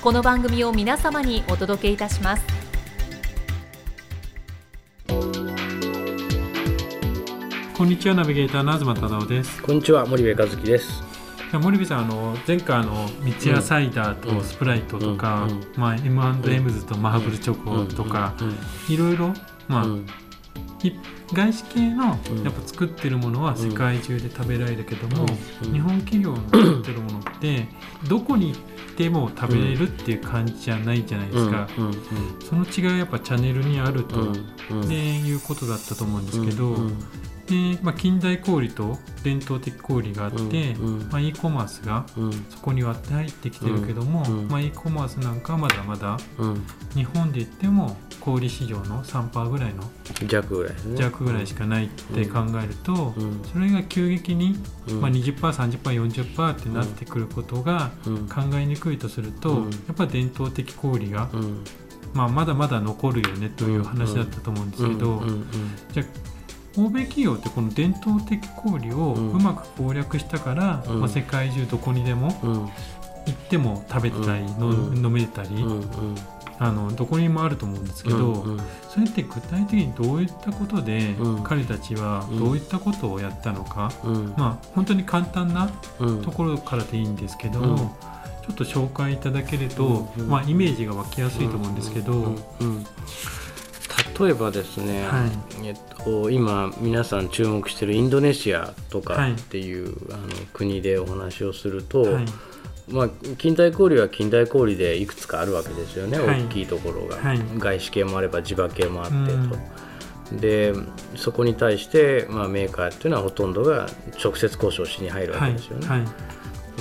この番組を皆様にお届けいたします。こんにちはナビゲーターの東忠夫です。こんにちは森部和樹です。森部さんあの前回の三ツ矢サイダーとスプライトとか、うん。うん、まあ、M&M's とマハブルチョコとか、いろいろまあ、外資系のやっぱ作ってるものは世界中で食べられるけども、日本企業の作ってるものってどこに行っても食べれるっていう感じじゃないじゃないですか、その違いはやっぱチャンネルにあると、でいうことだったと思うんですけど、で、まあ、近代小売と伝統的小売があって、うんうん、まあ、e コマースがそこに割って入ってきてるけども、うんうん、まあ、e コマースなんかはまだまだ日本で言っても小売市場の3%ぐらいの弱ぐらい、ね、弱ぐらいしかないって考えると、それが急激に、まあ、20%30%40% ってなってくることが考えにくいとすると、やっぱ伝統的小売が、まあ、まだまだ残るよねという話だったと思うんですけど、じゃあ欧米企業ってこの伝統的小売をうまく攻略したから、うん、まあ、世界中どこにでも行っても食べたり、うん、飲めたり、あのどこにもあると思うんですけど、うん。うん、それって具体的にどういったことで、彼たちはどういったことをやったのか、まあ本当に簡単なところからでいいんですけど、ちょっと紹介いただけると、まあ、イメージが湧きやすいと思うんですけど。例えばですね、はい、えっと、今皆さん注目しているインドネシアとかっていう、はい、あの国でお話をすると、はい、まあ、近代小売は近代小売でいくつかあるわけですよね、大きいところが、外資系もあれば地場系もあってと。でそこに対して、まあ、メーカーっていうのはほとんどが直接交渉しに入るわけですよね。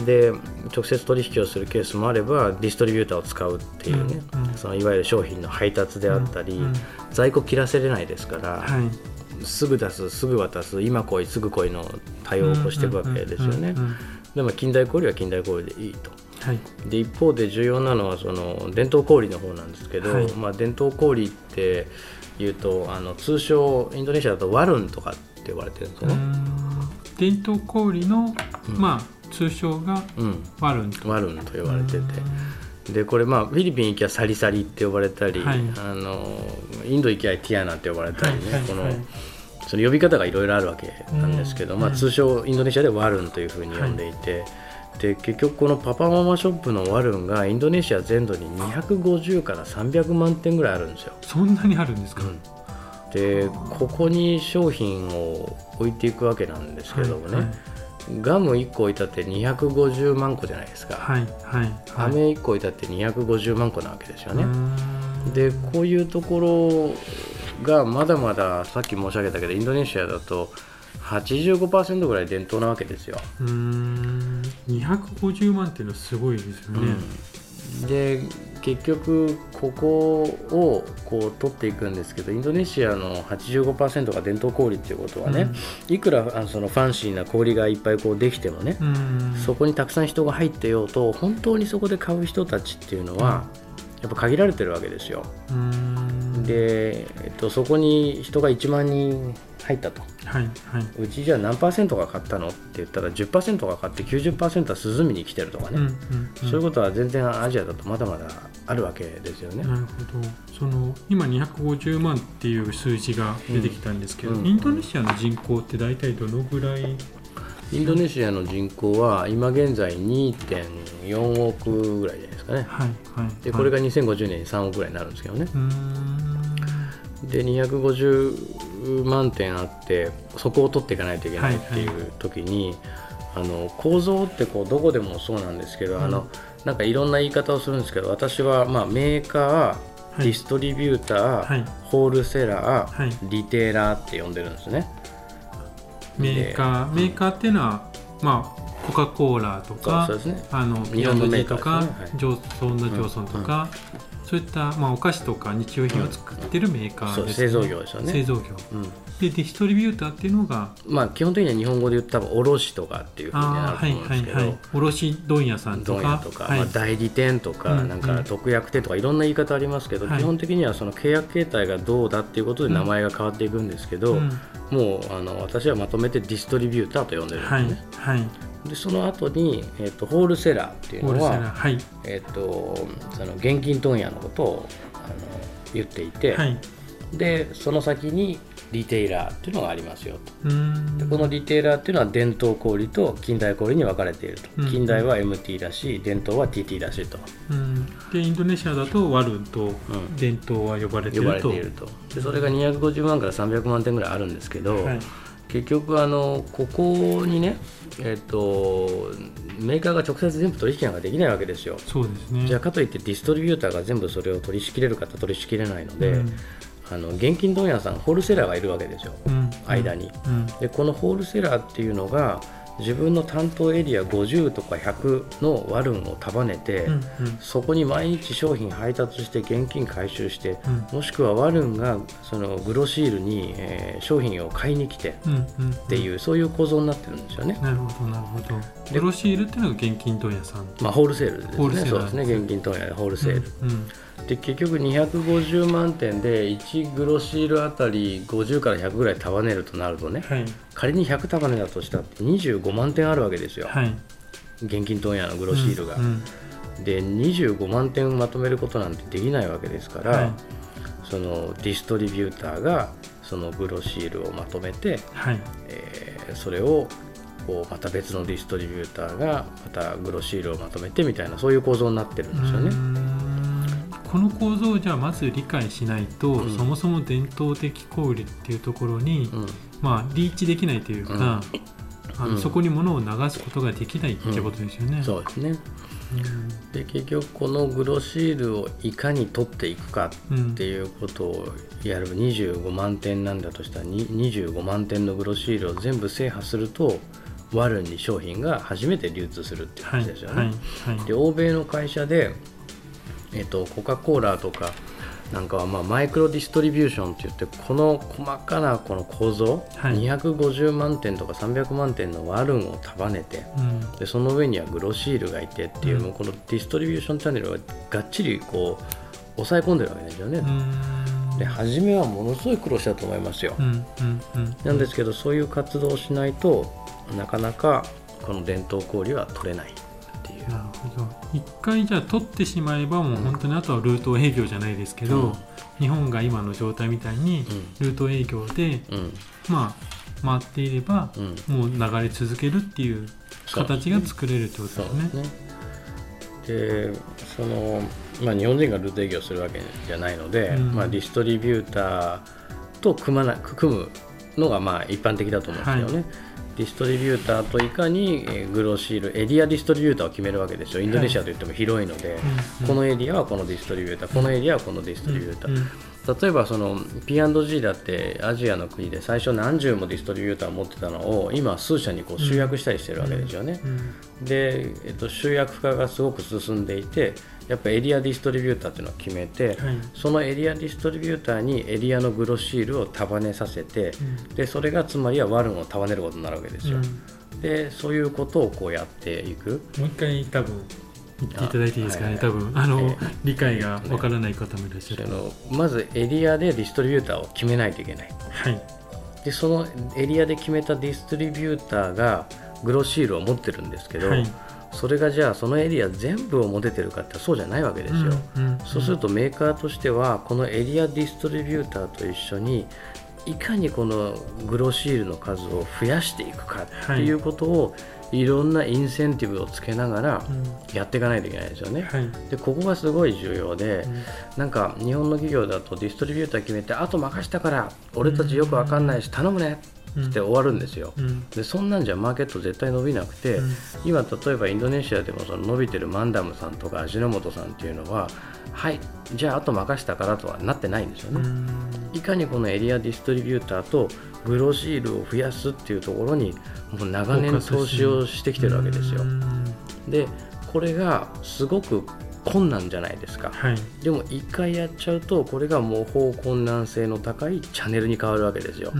で直接取引をするケースもあればディストリビューターを使うっていうね、うんうん、そのいわゆる商品の配達であったり、うんうん、在庫切らせれないですから、はい、すぐ出すすぐ渡す今来いすぐ来いの対応を起こしていくわけですよね。でも近代小売は近代小売でいいと。はい、で一方で重要なのはその伝統小売の方なんですけど、はい、まあ、伝統小売っていうとあの通称インドネシアだとワルンとかって呼ばれてるんですよね。伝統小売の、まあ通称がワルンと、ワルンと呼ばれてて。でこれまあフィリピン行きゃサリサリって呼ばれたり、はい、あのインド行きゃティアナって呼ばれたりね、はいはい、このその呼び方がいろいろあるわけなんですけど、まあ、通称インドネシアでワルンというふうに呼んでいて、で結局このパパママショップのワルンがインドネシア全土に250から300万点ぐらいあるんですよ。そんなにあるんですか、うん。でここに商品を置いていくわけなんですけどもね、はいはいガム1個置いたって250万個じゃないですか、はいはい、飴1個置いたって250万個なわけですよね。でこういうところがまだまださっき申し上げたけどインドネシアだと85%ぐらい伝統なわけですよ。うん250万っていうのはすごいですよね。うん、で結局ここをこう取っていくんですけどインドネシアの85%が伝統小売っていうことはね、うん、いくらあのそのファンシーな氷がいっぱいこうできてもね、そこにたくさん人が入ってようと本当にそこで買う人たちっていうのは、やっぱ限られてるわけですよ。で、えっと、そこに人が1万人入ったと、はいはい、うちじゃあ何パーセントが買ったのって言ったら10%が買って90%は涼みに来てるとかね、うんうんうん、そういうことは全然アジアだとまだまだあるわけですよね。なるほど。その今250万っていう数字が出てきたんですけど、うん、インドネシアの人口って大体どのぐらい？インドネシアの人口は今現在2.4億ぐらいじゃないですか。かね、はいはい、でこれが2050年に3億ぐらいになるんですけどね。で250万点あってそこを取っていかないといけないっていう時に、はいはい、あの構造ってこうどこでもそうなんですけど、うん、あのなんかいろんな言い方をするんですけど私はまあメーカーディストリビューター、はい、 wholesaler、はい、 retailer って呼んでるんですね。メーカーメーカーっていうのは、まあコカ・コーラとか、ね、あのピアノジとか、ねはい、ジョンソン・アンド・ジョンソンとか、うん、そういった、まあ、お菓子とか日用品を作ってるメーカーです、ね、製造業ですよね。製造業、うん、でディストリビューターっていうのがまあ基本的には日本語で言ったら卸とかっていうふうになると思うんですけど、はいはい、卸問屋さんとか。とか、はい、まあ、代理店とか、なんか特約店とかいろんな言い方ありますけど、基本的にはその契約形態がどうだっていうことで名前が変わっていくんですけど、もうあの私はまとめてディストリビューターと呼んでるんですね。はいでその後に、えーと、ホールセラーっていうのは、はい、えーと、その現金問屋のことをあの言っていて、はい、でその先にリテイラーっていうのがありますよと。でこのリテイラーっていうのは伝統小売と近代小売に分かれていると。近代は MT だし伝統は TT だしと。でインドネシアだとワルンと伝統は呼ばれていると,、いると。でそれが250万から300万点ぐらいあるんですけど、はい結局あのここにね、えーと、メーカーが直接全部取引なんかできないわけですよ。そうですね。じゃあかといってディストリビューターが全部それを取り仕切れるかと取り仕切れないので、うん、あの現金問屋さんホールセラーがいるわけですよ、うん、間に、うん、でこのホールセラーっていうのが自分の担当エリア50とか100のワルンを束ねて、うんうん、そこに毎日商品配達して現金回収して、うん、もしくはワルンがそのグロシールに、えー、商品を買いに来てっていう、うんうん、そういう構造になってるんですよね。なるほどなるほど。グロシールっていうのが現金問屋さん。まあホールセールですね。そうですね現金問屋でホールセール。うんうんで結局250万点で1グロシールあたり50から100ぐらい束ねるとなるとね、はい、仮に100束ねだとしたって25万点あるわけですよ、はい、現金問屋のグロシールが。うんうん、で25万点まとめることなんてできないわけですから、はい、そのディストリビューターがそのグロシールをまとめて、はい。えー、それをこうまた別のディストリビューターがまたグロシールをまとめてみたいなそういう構造になってるんですよね。この構造をじゃあまず理解しないと、うん、そもそも伝統的小売っていうところに、うん、まあ、リーチできないというか、あのそこに物を流すことができないってことですよね。そうですね。で結局このグロシールをいかに取っていくかっていうことをやる25万点なんだとしたら25万点のグロシールを全部制覇するとワルンに商品が初めて流通するっていう話ですよね。はい。はい。はい、で欧米の会社でえーと、コカ・コーラとかなんかはまあマイクロディストリビューションって言ってこの細かなこの構造、はい、250万点とか300万点のワルンを束ねて、うん、でその上にはグロシールがいてっていう、うん、もうこのディストリビューションチャンネルはがっちりこう抑え込んでるわけですよね。で初めはものすごい苦労したと思いますよ。うんなんですけどそういう活動をしないとなかなかこの伝統小売は取れない。なるほど。一回じゃあ取ってしまえばもう本当にあとはルート営業じゃないですけど、うん、日本が今の状態みたいにルート営業で、うん、まあ回っていれば、もう流れ続けるっていう形が作れるってことですね。でそのまあ、日本人がルート営業するわけじゃないので、うん、まあ、ディストリビューターと組まな組むのがまあ一般的だと思うんですよね。はいディストリビューターといかにグロシールエリアディストリビューターを決めるわけですよ。インドネシアといっても広いので、はいこのエリアはこのディストリビューターこのエリアはこのディストリビューター、例えばその P&G だってアジアの国で最初何十もディストリビューターを持ってたのを今数社にこう集約したりしてるわけですよね、で、えっと、集約化がすごく進んでいてやっぱエリアディストリビューターっていうのを決めて、はい、そのエリアディストリビューターにエリアのグロシールを束ねさせて、うん、でそれがつまりはワルンを束ねることになるわけですよ。うん、でそういうことをこうやっていく。もう一回多分言っていただいていいですかね、はい、多分あの、えー、理解がわからない方もいらっしゃる、ね、まずエリアでディストリビューターを決めないといけない。はい、でそのエリアで決めたディストリビューターがグロシールを持ってるんですけど、はいそれがじゃあそのエリア全部を持ててるかってそうじゃないわけですよ、うんうんうん、そうするとメーカーとしてはこのエリアディストリビューターと一緒にいかにこのグロシールの数を増やしていくかっていうことをいろんなインセンティブをつけながらやっていかないといけないですよね。はい、でここがすごい重要で、うん、なんか日本の企業だとディストリビューター決めてあと任したから俺たちよく分かんないし頼むねって終わるんですよ、うん、でそんなんじゃマーケット絶対伸びなくて、うん、今例えばインドネシアでもその伸びてるマンダムさんとか味の素さんっていうのははいじゃああと任したからとはなってないんですよね、いかにこのエリアディストリビューターとグロシールを増やすっていうところにもう長年投資をしてきてるわけですよ。でこれがすごく困難じゃないですか、はい、でも一回やっちゃうとこれが模倣困難性の高いチャンネルに変わるわけですよ。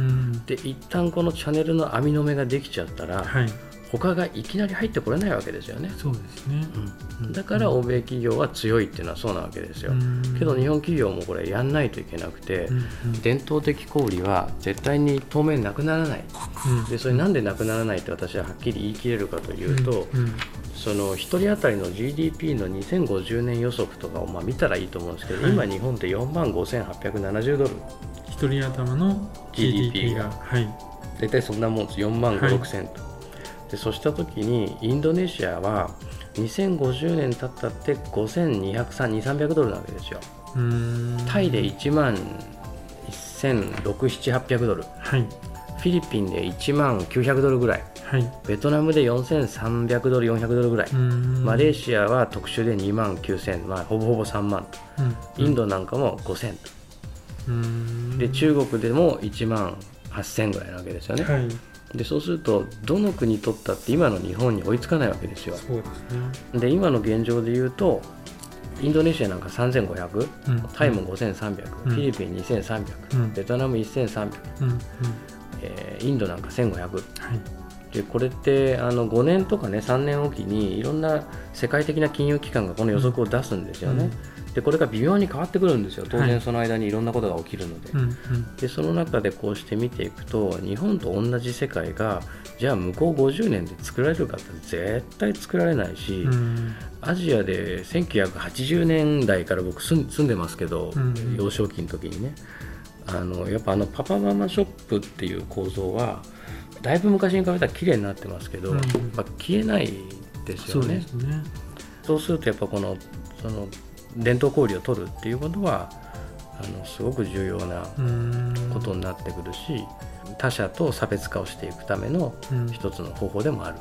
で一旦このチャンネルの網の目ができちゃったら、はい。他がいきなり入ってこれないわけですよね。そうですね、うん、だから欧米企業は強いっていうのはそうなわけですよ。けど日本企業もこれやんないといけなくて、伝統的小売は絶対に当面なくならない、でそれなんでなくならないって私ははっきり言い切れるかというと、その1人当たりの GDP の2050年予測とかをまあ見たらいいと思うんですけど、はい、今日本って4万5870ドル。1人頭の GDP が、はい、大体そんなもんです4万5 6千と。でそうした時にインドネシアは2050年経ったって52002300ドルなわけですよ。タイで1万1600700ドル、はい、フィリピンで1万900ドルぐらい、はい、ベトナムで4300ドル400ドルぐらい。マレーシアは特殊で2万9000、まあ、ほぼほぼ3万。と、うん、インドなんかも5000とで中国でも1万8000ぐらいなわけですよね、はい。でそうするとどの国取ったって今の日本に追いつかないわけですよ。そうですね、で今の現状で言うとインドネシアなんか3500、うん、タイも5300、うん、フィリピン2300、うん、ベトナム1300、うん。えー、インドなんか1500、はい、でこれってあの5年とかね3年おきにいろんな世界的な金融機関がこの予測を出すんですよね。でこれが微妙に変わってくるんですよ。当然その間にいろんなことが起きるので。はい、でその中でこうして見ていくと日本と同じ世界がじゃあ向こう50年で作られるかって絶対作られないし、うん、アジアで1980年代から僕住んでますけど、うん、幼少期の時にね。あのやっぱあのパパママショップっていう構造はだいぶ昔に比べたら綺麗になってますけど、うん、まあ、消えないですよね。そうね。そうするとやっぱこのその伝統交流を取るっていうことはあのすごく重要なことになってくるし他者と差別化をしていくための一つの方法でもある。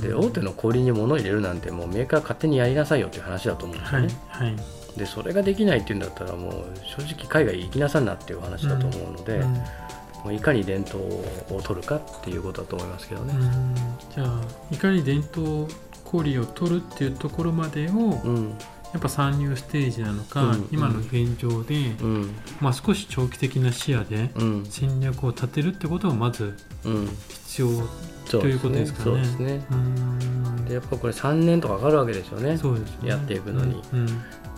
で大手の小売に物を入れるなんてもうメーカー勝手にやりなさいよっていう話だと思うんですよね。はいはい、でそれができないっていうんだったらもう正直海外行きなさんなっていう話だと思うので、もういかに伝統を取るかっていうことだと思いますけどね。じゃあいかに伝統小売を取るっていうところまでを、うん。やっぱ参入ステージなのか、うん、今の現状で、うん、まあ、少し長期的な視野で戦略を立てるってことがまず必要、ということですかね。そうですね。でやっぱこれ3年とかかかるわけですよね。そうですね。やっていくのに、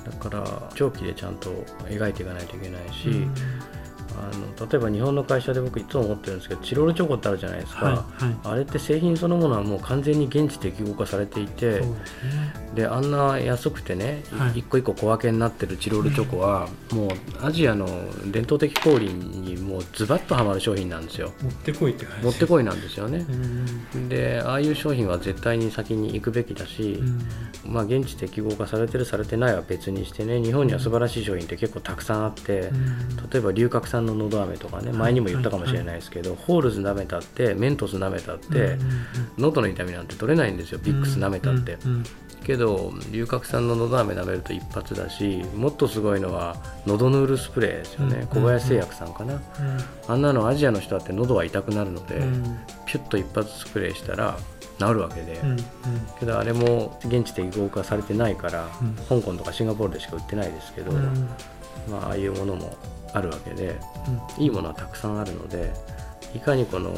だから長期でちゃんと描いていかないといけないし、あの例えば日本の会社で僕いつも思ってるんですけどチロルチョコってあるじゃないですか、はいはい、あれって製品そのものはもう完全に現地適合化されていてで、ね、あんな安くてね、はい、一個一個小分けになってるチロルチョコは、もうアジアの伝統的小売にもうズバッとはまる商品なんですよ。持ってこいって感じ。持ってこいなんですよね。でああいう商品は絶対に先に行くべきだし、まあ、現地適合化されてるされてないは別にしてね日本には素晴らしい商品って結構たくさんあって例えば龍角散ののど飴とかね前にも言ったかもしれないですけど、ホールズ舐めたってメントス舐めたって、喉の痛みなんて取れないんですよビックス舐めたって。けど龍角散ののど飴舐めると一発だしもっとすごいのはのどヌールスプレーですよね、小林製薬さんかな、あんなのアジアの人だって喉は痛くなるので、ピュッと一発スプレーしたら治るわけで、けどあれも現地適合化されてないから、香港とかシンガポールでしか売ってないですけど、まあ、ああいうものもあるわけで、うん、いいものはたくさんあるのでいかにこの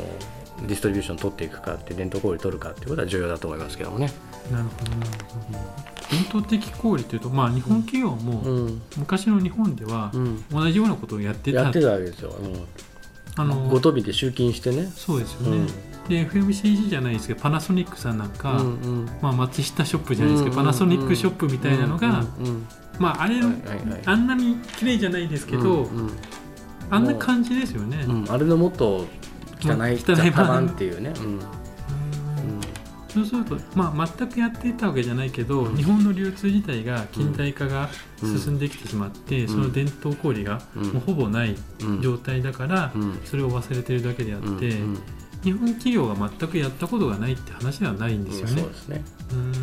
ディストリビューション取っていくかって伝統小売取るかっていうことは重要だと思いますけどもね。なるほどなるほど、伝統的小売というと、まあ、日本企業も昔の日本では同じようなことをやってた、やってたわけですよ、うん、あのごとびで集金してね。そうですよね、で FMCG じゃないですけどパナソニックさんなんか、うんうん、まあ、松下ショップじゃないですけど、パナソニックショップみたいなのが、まああれ、はいはいはい、あんなに綺麗じゃないですけど、うんうん、あんな感じですよね、うん、あれのもっと汚い汚い版っていうね、うん。そうすると、まあ、全くやっていたわけじゃないけど、日本の流通自体が近代化が進んできてしまって、その伝統氷がもうほぼない状態だから、それを忘れてるだけであって、日本企業が全くやったことがないって話ではないんですよね。そうですね。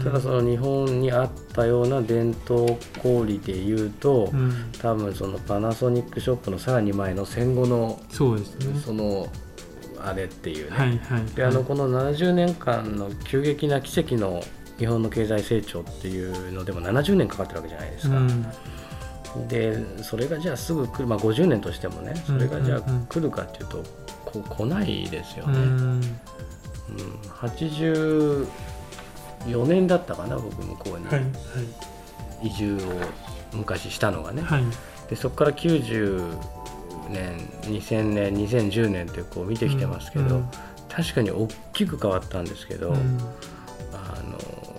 ただその日本にあったような伝統氷でいうと、うん、多分そのパナソニックショップのさらに前の戦後のそうですね。そのあれっていうね、はいはいはい、であのこの70年間の急激な奇跡の日本の経済成長っていうのでも70年かかってるわけじゃないですか。うん。でそれがじゃあすぐ来る、まあ、50年としてもねそれがじゃあ来るかっていうと、こ来ないですよね。うん、84年だったかな僕向こうに、移住を昔したのがね、はい、でそこから90年2000年2010年ってこう見てきてますけど、うん、確かに大きく変わったんですけど、うん、あ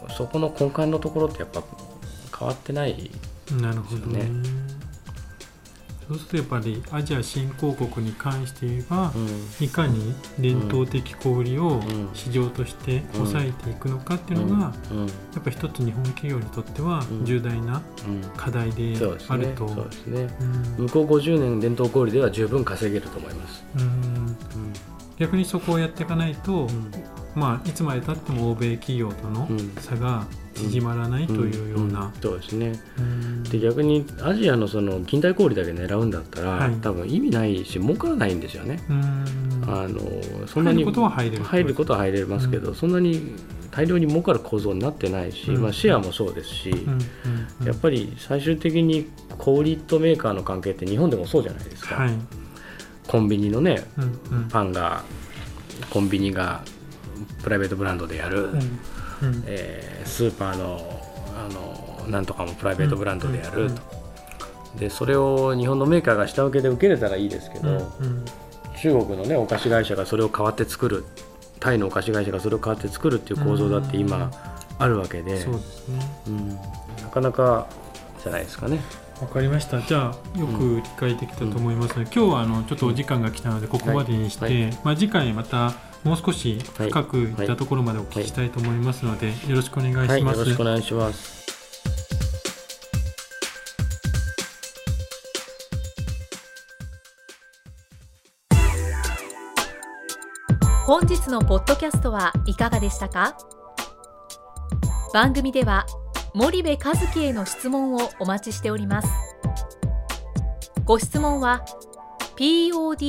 のそこの根幹のところってやっぱ変わってないですよね。なるほどねそうするとやっぱりアジア新興国に関して言えば、うん、いかに伝統的小売りを市場として抑えていくのかっていうのが、やっぱ一つ日本企業にとっては重大な課題であると、そうですね。向こう50年伝統小売では十分稼げると思います。うん。逆にそこをやっていかないと、まあ、いつまでたっても欧米企業との差が縮まらないというような、そうですね。で逆にアジアのその近代小売だけ狙うんだったら、はい、多分意味ないし儲からないんですよね。あのそんなに入ることは入れる。入ることは入れますけど、そんなに大量に儲かる構造になってないし、まあ、シェアもそうですし、やっぱり最終的に小売とメーカーの関係って日本でもそうじゃないですか、はい、コンビニのね、パンがコンビニがプライベートブランドでやる、うんうん、えー、スーパーのあのなんとかもプライベートブランドでやると、でそれを日本のメーカーが下請けで受けれたらいいですけど、中国の、ね、お菓子会社がそれを代わって作るタイのお菓子会社がそれを代わって作るっていう構造だって今あるわけで、そうですね。うん、なかなかじゃないですかね。わかりました。じゃあよく理解できたと思いますので、うん、今日はあのちょっとお時間が来たのでここまでにして、はい。はい、まあ、次回またもう少し深くい。ったところまでお聞きしたいと思いますので、よろしくお願いします、はい、よろしくお願いします本日のポッドキャストはいかがでしたか？番組では森部和樹への質問をお待ちしております。ご質問は podcast